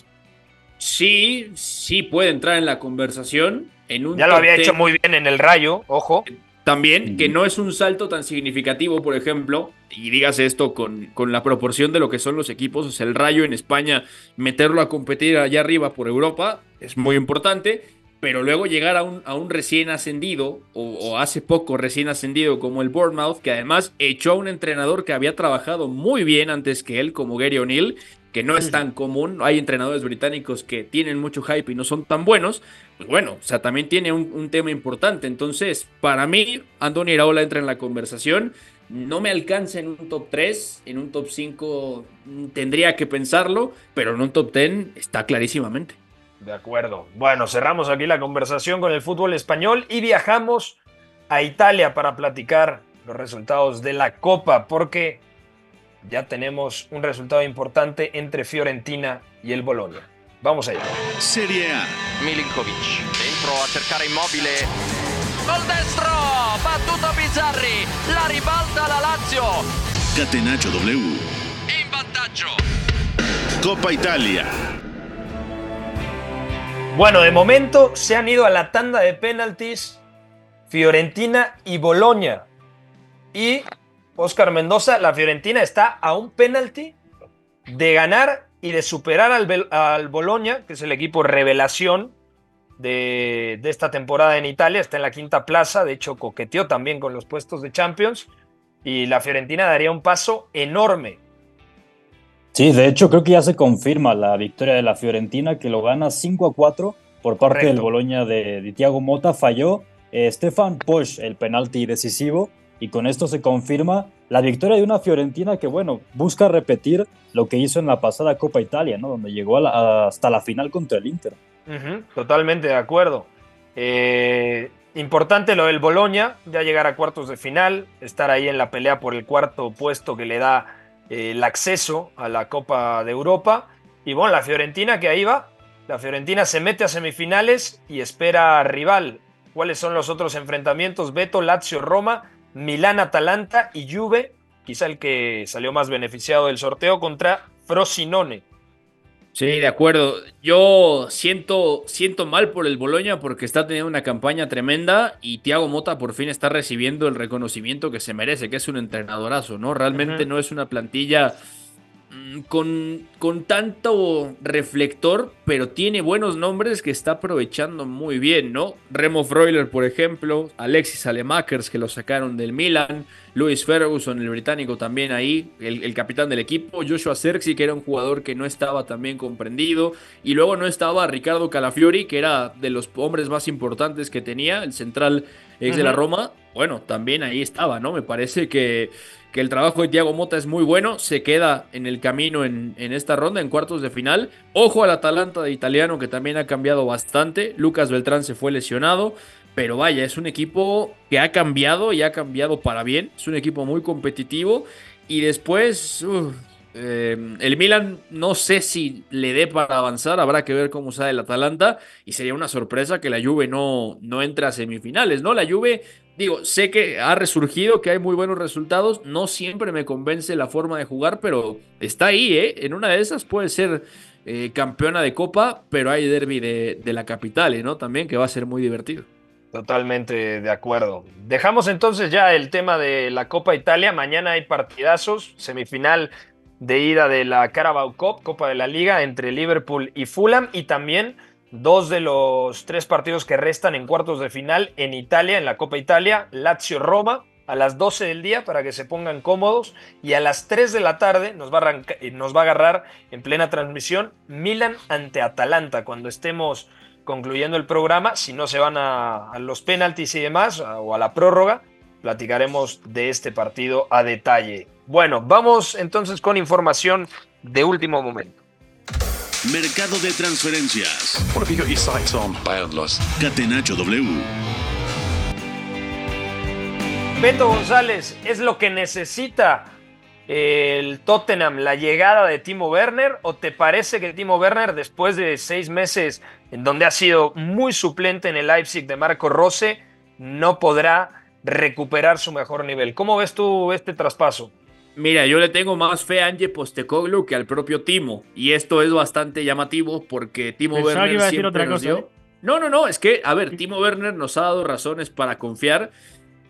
Sí, sí puede entrar en la conversación. En un Ya lo había 10 hecho muy bien en el Rayo, ojo. También, que no es un salto tan significativo, por ejemplo, y dígase esto con, con la proporción de lo que son los equipos, o sea, el Rayo en España, meterlo a competir allá arriba por Europa es muy importante, pero luego llegar a un, a un recién ascendido, o, o hace poco recién ascendido como el Bournemouth, que además echó a un entrenador que había trabajado muy bien antes que él, como Gary O'Neill, que no es tan común, hay entrenadores británicos que tienen mucho hype y no son tan buenos, pues bueno, o sea, también tiene un, un tema importante. Entonces, para mí, Antonio Iraola entra en la conversación. No me alcanza en un top 3, en un top 5 mm, tendría que pensarlo, pero en un top 10 está clarísimamente. De acuerdo. Bueno, cerramos aquí la conversación con el fútbol español y viajamos a Italia para platicar los resultados de la Copa, porque ya tenemos un resultado importante entre Fiorentina y el Bolonia. Vamos allá. Serie A. Milinkovic dentro a cercare immobile col destro battuto Bizzarri la ribalta la Lazio Catenaccio W. in vantaggio Copa Italia. Bueno, de momento se han ido a la tanda de penaltis Fiorentina y Bolonia. Y Oscar Mendoza, la Fiorentina está a un penalti de ganar y de superar al, al Bolonia, que es el equipo revelación de, de esta temporada en Italia. Está en la quinta plaza, de hecho coqueteó también con los puestos de Champions. Y la Fiorentina daría un paso enorme. Sí, de hecho creo que ya se confirma la victoria de la Fiorentina que lo gana 5 a 4 por parte Correcto. del Boloña de, de Thiago Mota. Falló eh, Stefan Posch el penalti decisivo y con esto se confirma la victoria de una Fiorentina que, bueno, busca repetir lo que hizo en la pasada Copa Italia, ¿no? Donde llegó hasta la final contra el Inter. totalmente de acuerdo. Eh, importante lo del Boloña, ya llegar a cuartos de final, estar ahí en la pelea por el cuarto puesto que le da eh, el acceso a la Copa de Europa. Y bueno, la Fiorentina que ahí va, la Fiorentina se mete a semifinales y espera rival. ¿Cuáles son los otros enfrentamientos? Beto, Lazio, Roma Milán, Atalanta y Juve, quizá el que salió más beneficiado del sorteo contra Frosinone. Sí, de acuerdo. Yo siento, siento mal por el Boloña porque está teniendo una campaña tremenda y Thiago Mota por fin está recibiendo el reconocimiento que se merece, que es un entrenadorazo, ¿no? Realmente no es una plantilla Mm, con, con tanto reflector, pero tiene buenos nombres que está aprovechando muy bien, ¿no? Remo Freuler, por ejemplo, Alexis Alemakers, que lo sacaron del Milan, Luis Ferguson, el británico también ahí, el, capitán del equipo, Joshua Serxi, que era un jugador que no estaba también comprendido, y luego no estaba Ricardo Calafiori, que era de los hombres más importantes que tenía, el central ex de la Roma, bueno, también ahí estaba, ¿no? Me parece que que el trabajo de Thiago Mota es muy bueno, se queda en el camino en, esta ronda, en cuartos de final. Ojo al Atalanta de italiano que también ha cambiado bastante. Lucas Beltrán se fue lesionado, pero vaya, es un equipo que ha cambiado y ha cambiado para bien. Es un equipo muy competitivo. Y después, eh, el Milan no sé si le dé para avanzar, habrá que ver cómo sale el Atalanta y sería una sorpresa que la Juve no, no entre a semifinales, ¿no? La Juve digo, sé que ha resurgido, que hay muy buenos resultados. No siempre me convence la forma de jugar, pero está ahí, ¿eh? En una de esas puede ser eh, campeona de Copa, pero hay derby de, de la capital, ¿no? También que va a ser muy divertido. Totalmente de acuerdo. Dejamos entonces ya el tema de la Copa Italia. Mañana hay partidazos, semifinal de ida de la Carabao Cup, Copa de la Liga, entre Liverpool y Fulham, y también dos de los tres partidos que restan en cuartos de final en Italia, en la Copa Italia, Lazio-Roma, a las 12 del día para que se pongan cómodos y a las 3 de la tarde nos va, a eh, nos va a agarrar en plena transmisión Milan ante Atalanta cuando estemos concluyendo el programa, si no se van a, a los penaltis y demás o a la prórroga, platicaremos de este partido a detalle. Bueno, vamos entonces con información de último momento. Mercado de transferencias. Catenacho W. Beto González, ¿es lo que necesita el Tottenham la llegada de Timo Werner? ¿O te parece que Timo Werner, después de seis meses en donde ha sido muy suplente en el Leipzig de Marco Rose, no podrá recuperar su mejor nivel? ¿Cómo ves tú este traspaso? Mira, yo le tengo más fe a Ange Postecoglu que al propio Timo. Y esto es bastante llamativo porque Timo Werner siempre nos dio... ¿eh? No, no, no, es que, a ver, Timo Werner nos ha dado razones para confiar,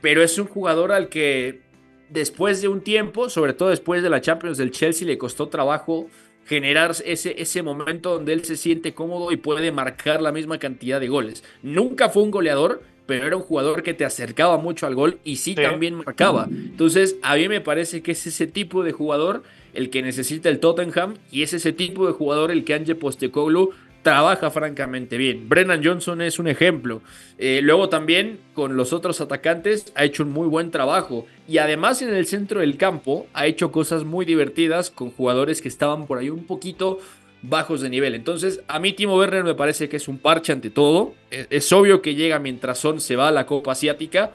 pero es un jugador al que después de un tiempo, sobre todo después de la Champions del Chelsea, le costó trabajo generar ese, ese momento donde él se siente cómodo y puede marcar la misma cantidad de goles. Nunca fue un goleador, pero era un jugador que te acercaba mucho al gol y sí, también marcaba. Entonces, a mí me parece que es ese tipo de jugador el que necesita el Tottenham y es ese tipo de jugador el que Ange Postecoglou trabaja francamente bien. Brennan Johnson es un ejemplo. Eh, luego también con los otros atacantes ha hecho un muy buen trabajo. Y además en el centro del campo ha hecho cosas muy divertidas con jugadores que estaban por ahí un poquito bajos de nivel. Entonces, a mí Timo Werner me parece que es un parche ante todo. Es, obvio que llega mientras Son se va a la Copa Asiática,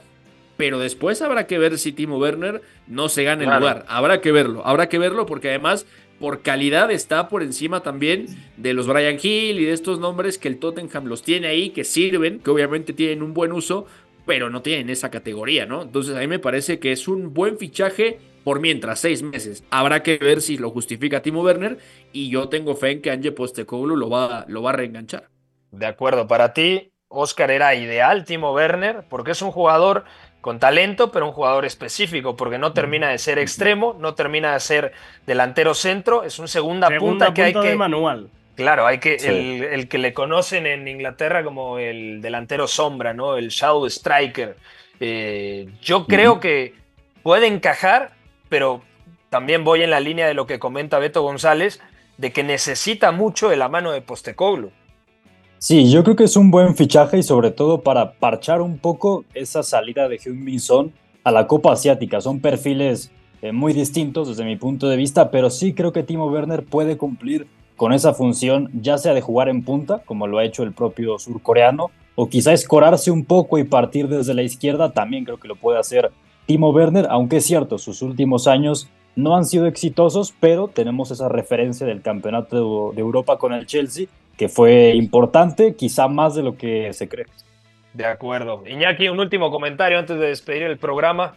pero después habrá que ver si Timo Werner no se gana el lugar. Habrá que verlo, habrá que verlo porque además por calidad está por encima también de los Brian Hill y de estos nombres que el Tottenham los tiene ahí, que sirven, que obviamente tienen un buen uso, pero no tienen esa categoría, ¿no? Entonces a mí me parece que es un buen fichaje por mientras, seis meses. Habrá que ver si lo justifica Timo Werner y yo tengo fe en que Ange Postecoglou lo va, lo va a reenganchar. De acuerdo, para ti, Oscar era ideal Timo Werner porque es un jugador con talento, pero un jugador específico, porque no termina de ser extremo, no termina de ser delantero centro, es un segunda, punta que hay que... manual. Claro, hay que el, que le conocen en Inglaterra como el delantero sombra, ¿no? El shadow striker. Eh, yo creo que puede encajar pero también voy en la línea de lo que comenta Beto González, de que necesita mucho de la mano de Postecoglu. Sí, yo creo que es un buen fichaje y sobre todo para parchar un poco esa salida de Hyun Min Son a la Copa Asiática. Son perfiles eh, muy distintos desde mi punto de vista, pero sí creo que Timo Werner puede cumplir con esa función, ya sea de jugar en punta, como lo ha hecho el propio surcoreano, o quizá escorarse un poco y partir desde la izquierda, también creo que lo puede hacer Timo Werner, aunque es cierto, sus últimos años no han sido exitosos, pero tenemos esa referencia del campeonato de Europa con el Chelsea, que fue importante, quizá más de lo que se cree. De acuerdo. Iñaki, un último comentario antes de despedir el programa.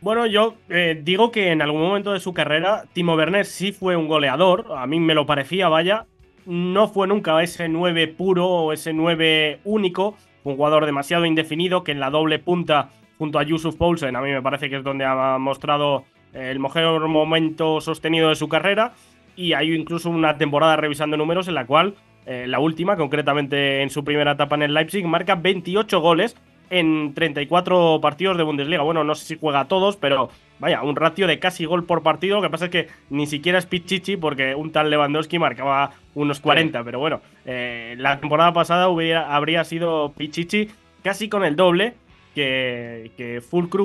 Bueno, yo eh, digo que en algún momento de su carrera, Timo Werner sí fue un goleador. A mí me lo parecía, vaya. No fue nunca ese 9 puro o ese 9 único. Un jugador demasiado indefinido que en la doble punta junto a Yusuf Poulsen, a mí me parece que es donde ha mostrado el mejor momento sostenido de su carrera. Y hay incluso una temporada revisando números en la cual, eh, la última, concretamente en su primera etapa en el Leipzig, marca 28 goles en 34 partidos de Bundesliga. Bueno, no sé si juega a todos, pero vaya, un ratio de casi gol por partido. Lo que pasa es que ni siquiera es Pichichi, porque un tal Lewandowski marcaba unos 40. Pero bueno, eh, la temporada pasada habría sido Pichichi casi con el doble que, que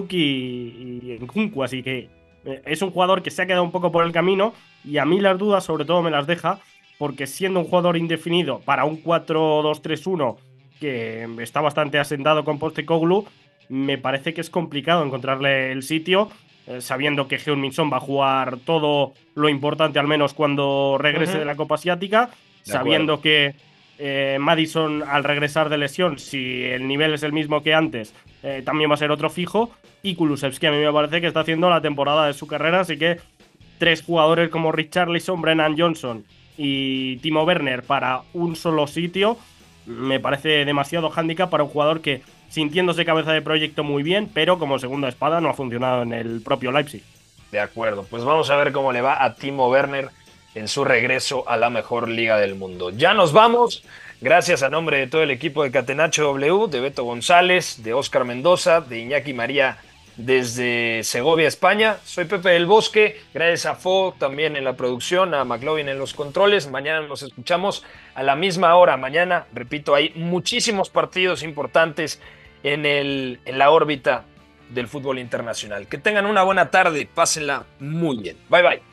y, y. Así que es un jugador que se ha quedado un poco por el camino. Y a mí las dudas, sobre todo, me las deja. Porque siendo un jugador indefinido para un 4-2-3-1 que está bastante asentado con Postecoglou, me parece que es complicado encontrarle el sitio, eh, sabiendo que heung va a jugar todo lo importante, al menos cuando regrese de la Copa Asiática, sabiendo que eh, Madison al regresar de lesión, si el nivel es el mismo que antes, eh, también va a ser otro fijo, y Kulusevski a mí me parece que está haciendo la temporada de su carrera, así que tres jugadores como Richarlison, Brennan Johnson y Timo Werner para un solo sitio, me parece demasiado hándicap para un jugador que, sintiéndose cabeza de proyecto muy bien, pero como segunda espada no ha funcionado en el propio Leipzig. De acuerdo, pues vamos a ver cómo le va a Timo Werner en su regreso a la mejor liga del mundo. Ya nos vamos. Gracias a nombre de todo el equipo de Catenacho W, de Beto González, de Oscar Mendoza, de Iñaki María desde Segovia, España. Soy Pepe del Bosque, gracias a Fo también en la producción, a McLovin en los controles. Mañana nos escuchamos a la misma hora. Mañana, repito, hay muchísimos partidos importantes en, el, en la órbita del fútbol internacional. Que tengan una buena tarde, pásenla muy bien. Bye bye